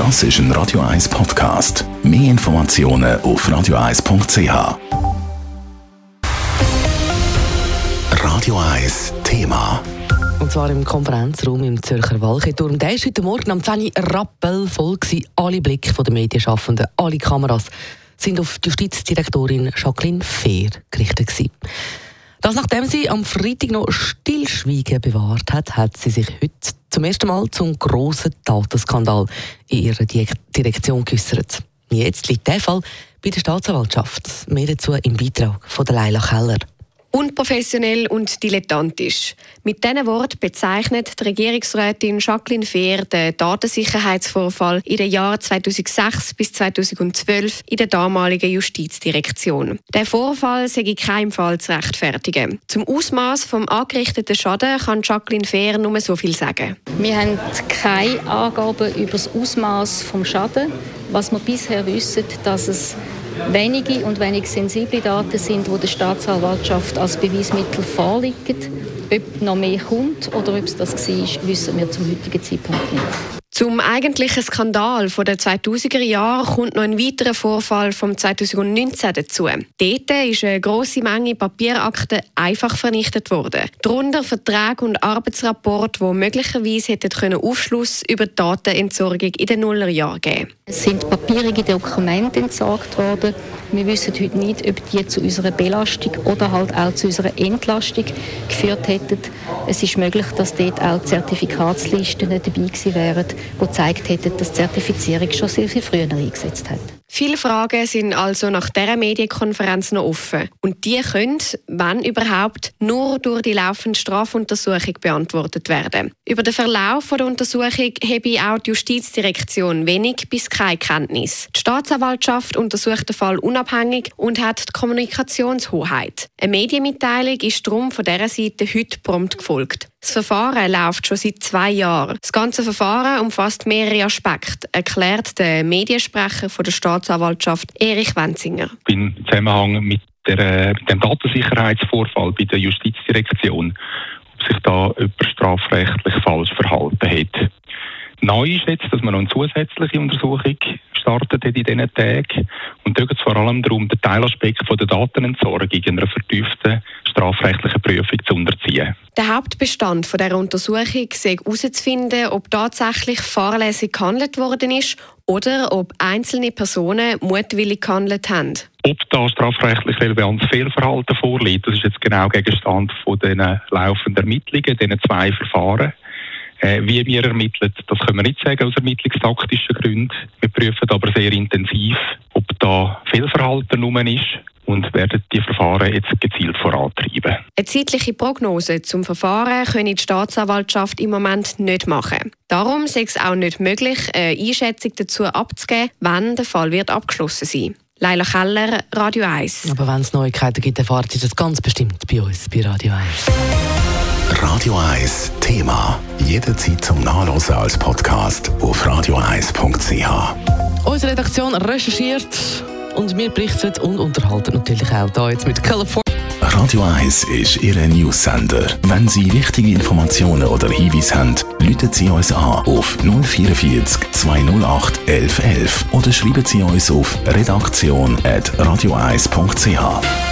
Das ist ein Radio 1 Podcast. Mehr Informationen auf radio1.ch. Radio 1 Thema. Und zwar im Konferenzraum im Zürcher Walcheturm. Der war heute Morgen am 10 Uhr rappelvoll. Alle Blicke der Medienschaffenden, alle Kameras sind auf die Justizdirektorin Jacqueline Fehr gerichtet. Gewesen. Das nachdem sie am Freitag noch Stillschweigen bewahrt hat, hat sie sich heute zum ersten Mal zum grossen Datenskandal in ihrer Direktion geäußert. Jetzt liegt der Fall bei der Staatsanwaltschaft. Mehr dazu im Beitrag von Leila Keller. Unprofessionell und dilettantisch. Mit diesen Worten bezeichnet die Regierungsrätin Jacqueline Fehr den Datensicherheitsvorfall in den Jahren 2006 bis 2012 in der damaligen Justizdirektion. Der Vorfall sei in keinem Fall zu rechtfertigen. Zum Ausmaß vom angerichteten Schaden kann Jacqueline Fehr nur so viel sagen. Wir haben keine Angaben über das Ausmaß vom Schaden. Was wir bisher wissen, dass es wenige und wenig sensible Daten sind, die der Staatsanwaltschaft als Beweismittel vorliegen. Ob noch mehr kommt oder ob es das war, wissen wir zum heutigen Zeitpunkt nicht. Zum eigentlichen Skandal der 2000er Jahre kommt noch ein weiterer Vorfall vom 2019 dazu. Dort ist eine grosse Menge Papierakten einfach vernichtet worden. Darunter Verträge und Arbeitsrapporte, die möglicherweise hätten Aufschluss über die Datenentsorgung in den Nullerjahren geben Es sind papierige Dokumente entsorgt worden. Wir wissen heute nicht, ob die zu unserer Belastung oder halt auch zu unserer Entlastung geführt hätten. Es ist möglich, dass dort auch Zertifikatslisten dabei gewesen wären, die gezeigt hätten, dass die Zertifizierung schon sehr viel früher eingesetzt hat. Viele Fragen sind also nach dieser Medienkonferenz noch offen. Und die können, wenn überhaupt, nur durch die laufende Strafuntersuchung beantwortet werden. Über den Verlauf der Untersuchung habe auch die Justizdirektion wenig bis keine Kenntnis. Die Staatsanwaltschaft untersucht den Fall unabhängig und hat die Kommunikationshoheit. Eine Medienmitteilung ist darum von dieser Seite heute prompt gefolgt. Das Verfahren läuft schon seit zwei Jahren. Das ganze Verfahren umfasst mehrere Aspekte, erklärt der Mediensprecher von der Staatsanwaltschaft Erich Wenzinger. Im Zusammenhang mit, der, mit dem Datensicherheitsvorfall bei der Justizdirektion, ob sich da jemand strafrechtlich falsch verhalten hat. Neu ist jetzt, dass man noch eine zusätzliche Untersuchung startet in diesen Tagen. Und da geht es vor allem darum, den Teilaspekt von der Datenentsorgung in einer vertieften strafrechtlichen Prüfung zu unterziehen. Der Hauptbestand von der Untersuchung sei herauszufinden, ob tatsächlich fahrlässig gehandelt worden ist oder ob einzelne Personen mutwillig gehandelt haben. Ob da strafrechtlich relevantes Fehlverhalten vorliegt, das ist jetzt genau Gegenstand von den laufenden Ermittlungen, diesen zwei Verfahren. Äh, wie wir ermitteln, das können wir nicht sagen aus ermittlungstaktischen Gründen. Wir prüfen aber sehr intensiv, ob da Fehlverhalten rum ist und werden die Verfahren jetzt gezielt vorantreiben. Eine zeitliche Prognose zum Verfahren können die Staatsanwaltschaft im Moment nicht machen. Darum ist es auch nicht möglich, eine Einschätzung dazu abzugeben, wann der Fall wird abgeschlossen sein Leila Keller, Radio 1. Aber wenn es Neuigkeiten gibt, erfahrt ihr das ganz bestimmt bei uns, bei Radio 1. Radio 1 Thema. Jederzeit zum Nachlesen als Podcast auf radio1.ch. Unsere Redaktion recherchiert und wir berichten und unterhalten natürlich auch da jetzt mit California. Radio 1 ist Ihre News-Sender. Wenn Sie wichtige Informationen oder Hinweise haben, rufen Sie uns an auf 044 208 1111 oder schreiben Sie uns auf redaktion.radio1.ch.